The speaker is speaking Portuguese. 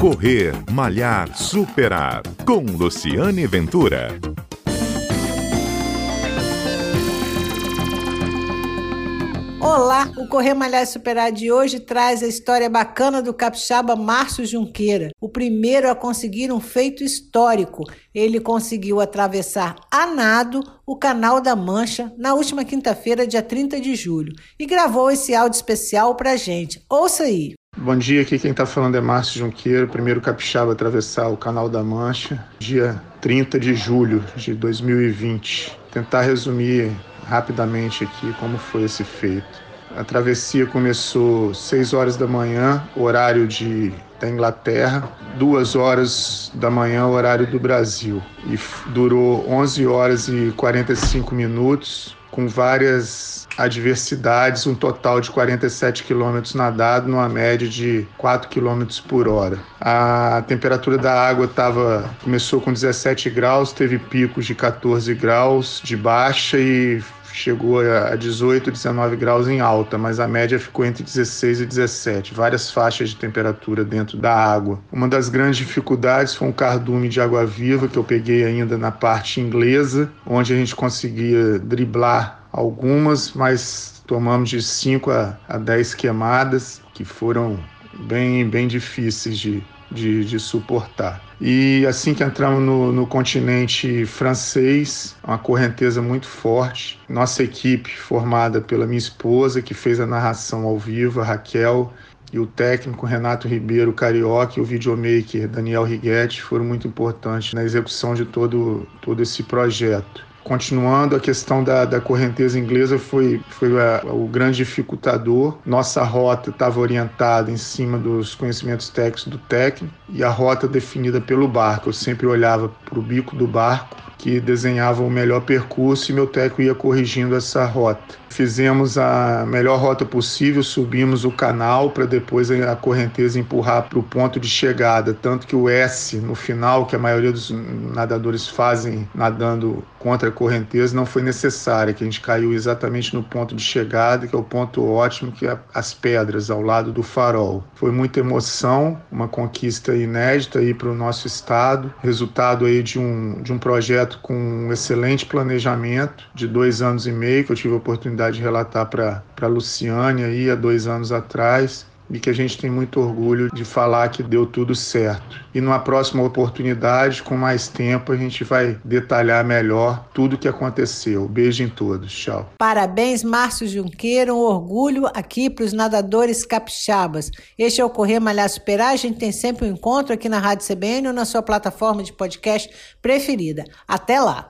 Correr, Malhar, Superar. Com Luciane Ventura. Olá, o Correr Malhar Superar de hoje traz a história bacana do capixaba Márcio Junqueira, o primeiro a conseguir um feito histórico. Ele conseguiu atravessar a nado o Canal da Mancha na última quinta-feira, dia 30 de julho, e gravou esse áudio especial pra gente. Ouça aí. Bom dia, aqui quem está falando é Márcio Junqueira, primeiro capixaba a atravessar o Canal da Mancha, dia 30 de julho de 2020. Tentar resumir rapidamente aqui como foi esse feito. A travessia começou 6 horas da manhã, horário de, da Inglaterra, 2 horas da manhã, horário do Brasil. E durou 11 horas e 45 minutos, com várias adversidades, um total de 47 quilômetros nadado, numa média de 4 quilômetros por hora. A temperatura da água tava, começou com 17 graus, teve picos de 14 graus de baixa e chegou a 18, 19 graus em alta, mas a média ficou entre 16 e 17, várias faixas de temperatura dentro da água. Uma das grandes dificuldades foi um cardume de água viva que eu peguei ainda na parte inglesa, onde a gente conseguia driblar algumas, mas tomamos de 5 a, a 10 queimadas, que foram bem, bem difíceis de, de, de suportar. E assim que entramos no, no, continente francês, uma correnteza muito forte. Nossa equipe, formada pela minha esposa, que fez a narração ao vivo, a Raquel, e o técnico Renato Ribeiro Carioca e o videomaker Daniel Righetti foram muito importantes na execução de todo, todo esse projeto. Continuando, a questão da, da correnteza inglesa foi, foi a, o grande dificultador. Nossa rota estava orientada em cima dos conhecimentos técnicos do técnico e a rota definida pelo barco. Eu sempre olhava para o bico do barco que desenhava o melhor percurso e meu técnico ia corrigindo essa rota. Fizemos a melhor rota possível, subimos o canal para depois a correnteza empurrar para o ponto de chegada. Tanto que o S no final, que a maioria dos nadadores fazem nadando contra a correnteza, não foi necessária, que a gente caiu exatamente no ponto de chegada, que é o ponto ótimo, que é as pedras ao lado do farol. Foi muita emoção, uma conquista inédita aí para o nosso estado, resultado aí de um, de um projeto com um excelente planejamento de dois anos e meio, que eu tive a oportunidade oportunidade de relatar para a Luciane aí há dois anos atrás e que a gente tem muito orgulho de falar que deu tudo certo. E numa próxima oportunidade, com mais tempo, a gente vai detalhar melhor tudo o que aconteceu. Beijo em todos. Tchau. Parabéns, Márcio Junqueira. Um orgulho aqui para os nadadores capixabas. Este é o Correr Malhar Superar. A gente tem sempre um encontro aqui na Rádio CBN ou na sua plataforma de podcast preferida. Até lá!